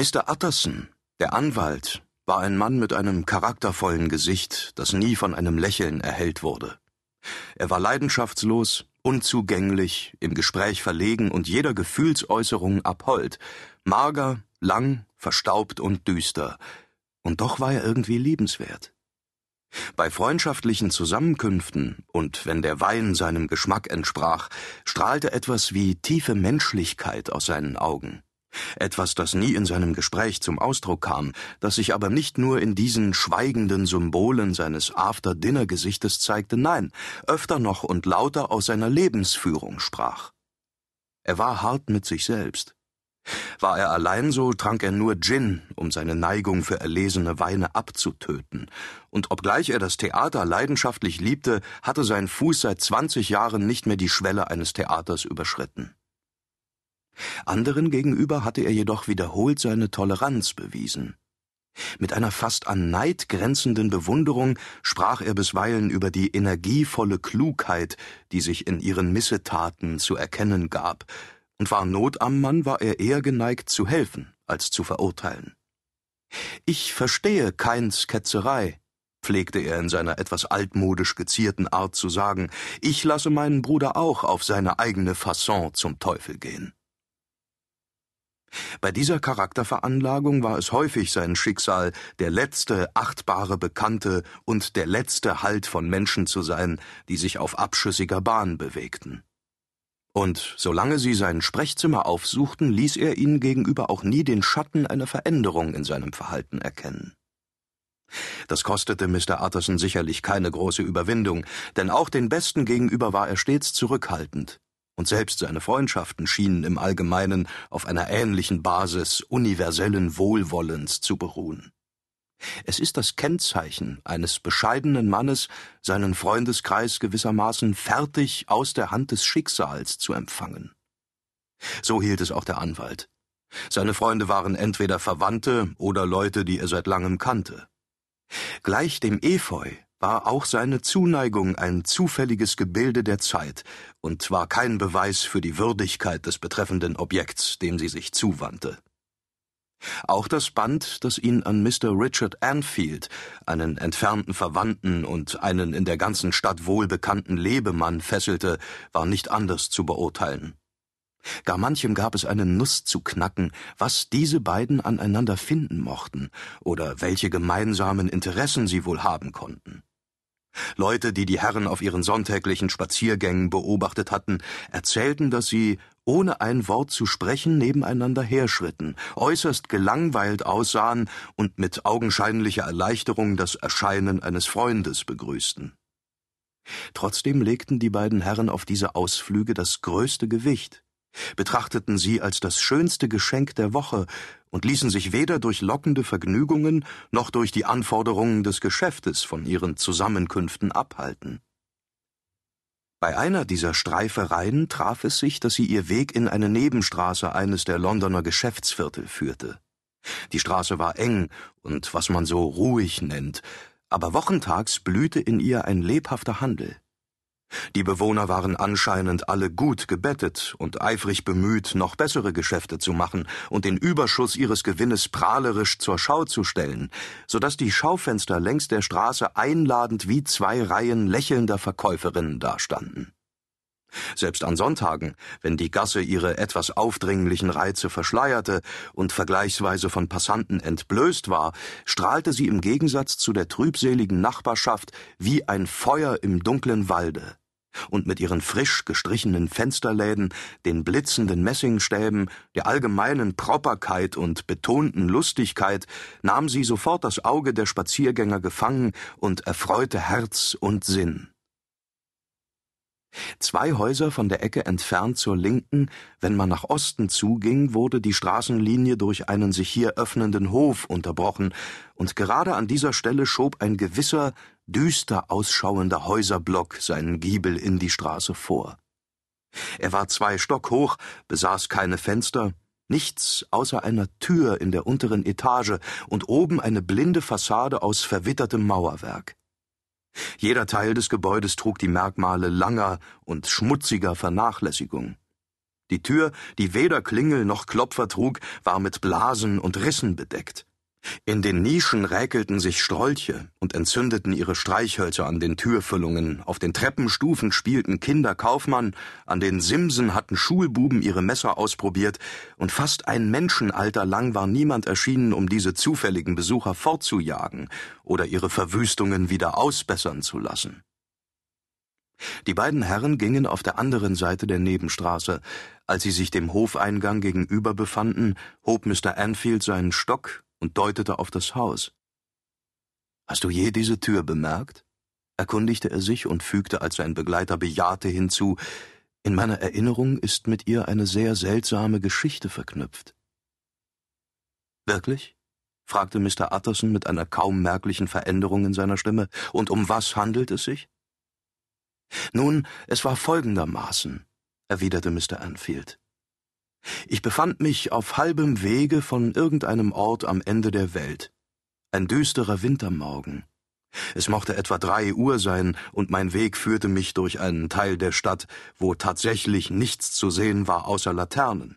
Mr. Utterson, der Anwalt, war ein Mann mit einem charaktervollen Gesicht, das nie von einem Lächeln erhellt wurde. Er war leidenschaftslos, unzugänglich, im Gespräch verlegen und jeder Gefühlsäußerung abhold, mager, lang, verstaubt und düster, und doch war er irgendwie liebenswert. Bei freundschaftlichen Zusammenkünften und wenn der Wein seinem Geschmack entsprach, strahlte etwas wie tiefe Menschlichkeit aus seinen Augen. Etwas, das nie in seinem Gespräch zum Ausdruck kam, das sich aber nicht nur in diesen schweigenden Symbolen seines After-Dinner-Gesichtes zeigte, nein, öfter noch und lauter aus seiner Lebensführung sprach. Er war hart mit sich selbst. War er allein so, trank er nur Gin, um seine Neigung für erlesene Weine abzutöten, und obgleich er das Theater leidenschaftlich liebte, hatte sein Fuß seit zwanzig Jahren nicht mehr die Schwelle eines Theaters überschritten. Anderen gegenüber hatte er jedoch wiederholt seine Toleranz bewiesen. Mit einer fast an Neid grenzenden Bewunderung sprach er bisweilen über die energievolle Klugheit, die sich in ihren Missetaten zu erkennen gab, und war Not am Mann, war er eher geneigt zu helfen als zu verurteilen. Ich verstehe Keins Ketzerei, pflegte er in seiner etwas altmodisch gezierten Art zu sagen, ich lasse meinen Bruder auch auf seine eigene Fasson zum Teufel gehen. Bei dieser Charakterveranlagung war es häufig sein Schicksal, der letzte achtbare Bekannte und der letzte Halt von Menschen zu sein, die sich auf abschüssiger Bahn bewegten. Und solange sie sein Sprechzimmer aufsuchten, ließ er ihnen gegenüber auch nie den Schatten einer Veränderung in seinem Verhalten erkennen. Das kostete Mr. Utterson sicherlich keine große Überwindung, denn auch den Besten gegenüber war er stets zurückhaltend, und selbst seine Freundschaften schienen im Allgemeinen auf einer ähnlichen Basis universellen Wohlwollens zu beruhen. Es ist das Kennzeichen eines bescheidenen Mannes, seinen Freundeskreis gewissermaßen fertig aus der Hand des Schicksals zu empfangen. So hielt es auch der Anwalt. Seine Freunde waren entweder Verwandte oder Leute, die er seit langem kannte. Gleich dem Efeu war auch seine Zuneigung ein zufälliges Gebilde der Zeit und war kein Beweis für die Würdigkeit des betreffenden Objekts, dem sie sich zuwandte. Auch das Band, das ihn an Mr. Richard Anfield, einen entfernten Verwandten und einen in der ganzen Stadt wohlbekannten Lebemann, fesselte, war nicht anders zu beurteilen. Gar manchem gab es eine Nuss zu knacken, was diese beiden aneinander finden mochten oder welche gemeinsamen Interessen sie wohl haben konnten. Leute, die die Herren auf ihren sonntäglichen Spaziergängen beobachtet hatten, erzählten, dass sie, ohne ein Wort zu sprechen, nebeneinander herschritten, äußerst gelangweilt aussahen und mit augenscheinlicher Erleichterung das Erscheinen eines Freundes begrüßten. Trotzdem legten die beiden Herren auf diese Ausflüge das größte Gewicht, betrachteten sie als das schönste Geschenk der Woche und ließen sich weder durch lockende Vergnügungen noch durch die Anforderungen des Geschäftes von ihren Zusammenkünften abhalten. Bei einer dieser Streifereien traf es sich, dass sie ihr Weg in eine Nebenstraße eines der Londoner Geschäftsviertel führte. Die Straße war eng und was man so ruhig nennt, aber wochentags blühte in ihr ein lebhafter Handel. Die Bewohner waren anscheinend alle gut gebettet und eifrig bemüht, noch bessere Geschäfte zu machen und den Überschuss ihres Gewinnes prahlerisch zur Schau zu stellen, so dass die Schaufenster längs der Straße einladend wie zwei Reihen lächelnder Verkäuferinnen dastanden. Selbst an Sonntagen, wenn die Gasse ihre etwas aufdringlichen Reize verschleierte und vergleichsweise von Passanten entblößt war, strahlte sie im Gegensatz zu der trübseligen Nachbarschaft wie ein Feuer im dunklen Walde und mit ihren frisch gestrichenen Fensterläden, den blitzenden Messingstäben, der allgemeinen Properkeit und betonten Lustigkeit nahm sie sofort das Auge der Spaziergänger gefangen und erfreute Herz und Sinn. Zwei Häuser von der Ecke entfernt zur Linken, wenn man nach Osten zuging, wurde die Straßenlinie durch einen sich hier öffnenden Hof unterbrochen, und gerade an dieser Stelle schob ein gewisser, düster ausschauender Häuserblock seinen Giebel in die Straße vor. Er war zwei Stock hoch, besaß keine Fenster, nichts außer einer Tür in der unteren Etage und oben eine blinde Fassade aus verwittertem Mauerwerk. Jeder Teil des Gebäudes trug die Merkmale langer und schmutziger Vernachlässigung. Die Tür, die weder Klingel noch Klopfer trug, war mit Blasen und Rissen bedeckt. In den Nischen räkelten sich Strolche und entzündeten ihre Streichhölzer an den Türfüllungen, auf den Treppenstufen spielten Kinder Kaufmann, an den Simsen hatten Schulbuben ihre Messer ausprobiert, und fast ein Menschenalter lang war niemand erschienen, um diese zufälligen Besucher fortzujagen oder ihre Verwüstungen wieder ausbessern zu lassen. Die beiden Herren gingen auf der anderen Seite der Nebenstraße. Als sie sich dem Hofeingang gegenüber befanden, hob Mr. Anfield seinen Stock und deutete auf das Haus. Hast du je diese Tür bemerkt? erkundigte er sich und fügte, als sein Begleiter bejahte, hinzu In meiner Erinnerung ist mit ihr eine sehr seltsame Geschichte verknüpft. Wirklich? fragte Mr. Utterson mit einer kaum merklichen Veränderung in seiner Stimme. Und um was handelt es sich? Nun, es war folgendermaßen, erwiderte Mr. Anfield. Ich befand mich auf halbem Wege von irgendeinem Ort am Ende der Welt. Ein düsterer Wintermorgen. Es mochte etwa drei Uhr sein, und mein Weg führte mich durch einen Teil der Stadt, wo tatsächlich nichts zu sehen war außer Laternen.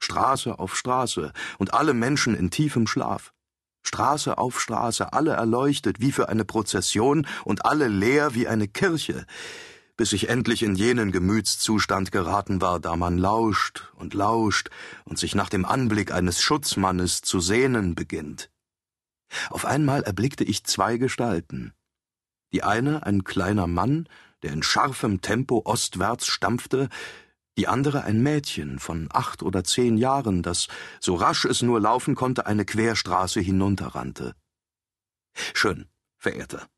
Straße auf Straße und alle Menschen in tiefem Schlaf. Straße auf Straße, alle erleuchtet wie für eine Prozession und alle leer wie eine Kirche bis ich endlich in jenen Gemütszustand geraten war, da man lauscht und lauscht und sich nach dem Anblick eines Schutzmannes zu sehnen beginnt. Auf einmal erblickte ich zwei Gestalten. Die eine ein kleiner Mann, der in scharfem Tempo ostwärts stampfte, die andere ein Mädchen von acht oder zehn Jahren, das, so rasch es nur laufen konnte, eine Querstraße hinunterrannte. Schön, Verehrter.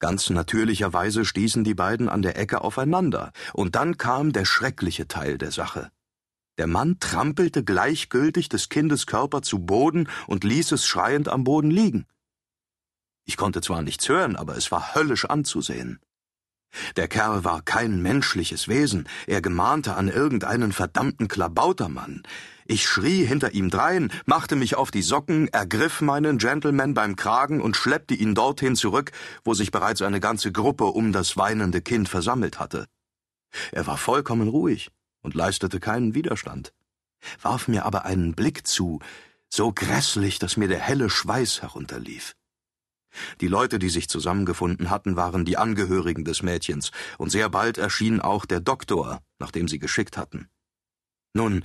Ganz natürlicherweise stießen die beiden an der Ecke aufeinander, und dann kam der schreckliche Teil der Sache. Der Mann trampelte gleichgültig des Kindes Körper zu Boden und ließ es schreiend am Boden liegen. Ich konnte zwar nichts hören, aber es war höllisch anzusehen. Der Kerl war kein menschliches Wesen, er gemahnte an irgendeinen verdammten Klabautermann. Ich schrie hinter ihm drein, machte mich auf die Socken, ergriff meinen Gentleman beim Kragen und schleppte ihn dorthin zurück, wo sich bereits eine ganze Gruppe um das weinende Kind versammelt hatte. Er war vollkommen ruhig und leistete keinen Widerstand, warf mir aber einen Blick zu, so grässlich, dass mir der helle Schweiß herunterlief. Die Leute, die sich zusammengefunden hatten, waren die Angehörigen des Mädchens, und sehr bald erschien auch der Doktor, nachdem sie geschickt hatten. Nun,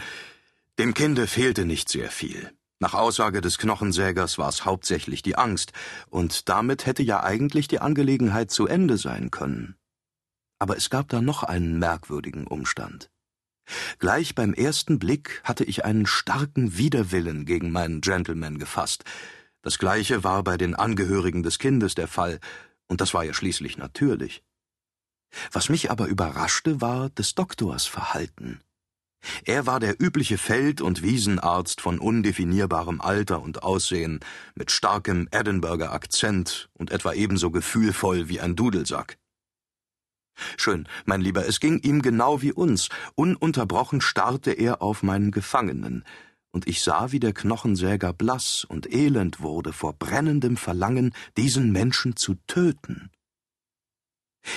dem Kinde fehlte nicht sehr viel. Nach Aussage des Knochensägers war es hauptsächlich die Angst, und damit hätte ja eigentlich die Angelegenheit zu Ende sein können. Aber es gab da noch einen merkwürdigen Umstand. Gleich beim ersten Blick hatte ich einen starken Widerwillen gegen meinen Gentleman gefasst. Das gleiche war bei den Angehörigen des Kindes der Fall, und das war ja schließlich natürlich. Was mich aber überraschte, war des Doktors Verhalten. Er war der übliche Feld- und Wiesenarzt von undefinierbarem Alter und Aussehen, mit starkem Edinburgher Akzent und etwa ebenso gefühlvoll wie ein Dudelsack. Schön, mein Lieber, es ging ihm genau wie uns. Ununterbrochen starrte er auf meinen Gefangenen, und ich sah, wie der Knochensäger blass und elend wurde vor brennendem Verlangen, diesen Menschen zu töten.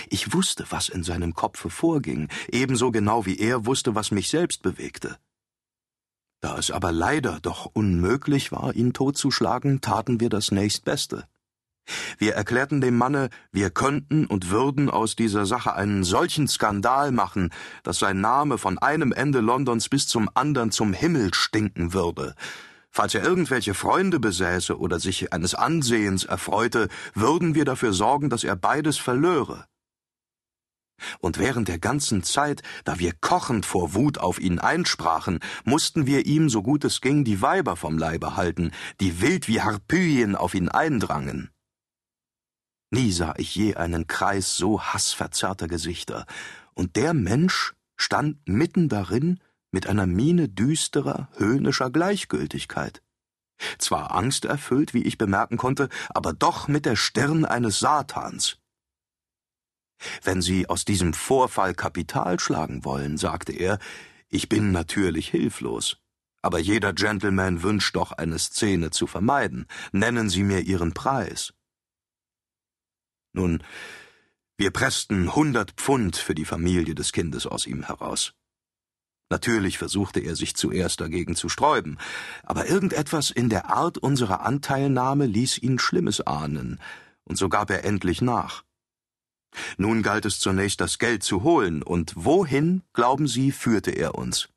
Ich wusste, was in seinem Kopfe vorging, ebenso genau wie er wusste, was mich selbst bewegte. Da es aber leider doch unmöglich war, ihn totzuschlagen, taten wir das nächstbeste. Wir erklärten dem Manne, wir könnten und würden aus dieser Sache einen solchen Skandal machen, dass sein Name von einem Ende Londons bis zum andern zum Himmel stinken würde. Falls er irgendwelche Freunde besäße oder sich eines Ansehens erfreute, würden wir dafür sorgen, dass er beides verlöre. Und während der ganzen Zeit, da wir kochend vor Wut auf ihn einsprachen, mussten wir ihm, so gut es ging, die Weiber vom Leibe halten, die wild wie Harpyien auf ihn eindrangen. Nie sah ich je einen Kreis so hassverzerrter Gesichter, und der Mensch stand mitten darin mit einer Miene düsterer, höhnischer Gleichgültigkeit. Zwar angsterfüllt, wie ich bemerken konnte, aber doch mit der Stirn eines Satans. Wenn Sie aus diesem Vorfall Kapital schlagen wollen, sagte er, ich bin natürlich hilflos. Aber jeder Gentleman wünscht doch eine Szene zu vermeiden. Nennen Sie mir Ihren Preis. Nun, wir pressten hundert Pfund für die Familie des Kindes aus ihm heraus. Natürlich versuchte er sich zuerst dagegen zu sträuben, aber irgendetwas in der Art unserer Anteilnahme ließ ihn Schlimmes ahnen, und so gab er endlich nach. Nun galt es zunächst das Geld zu holen, und wohin, glauben Sie, führte er uns?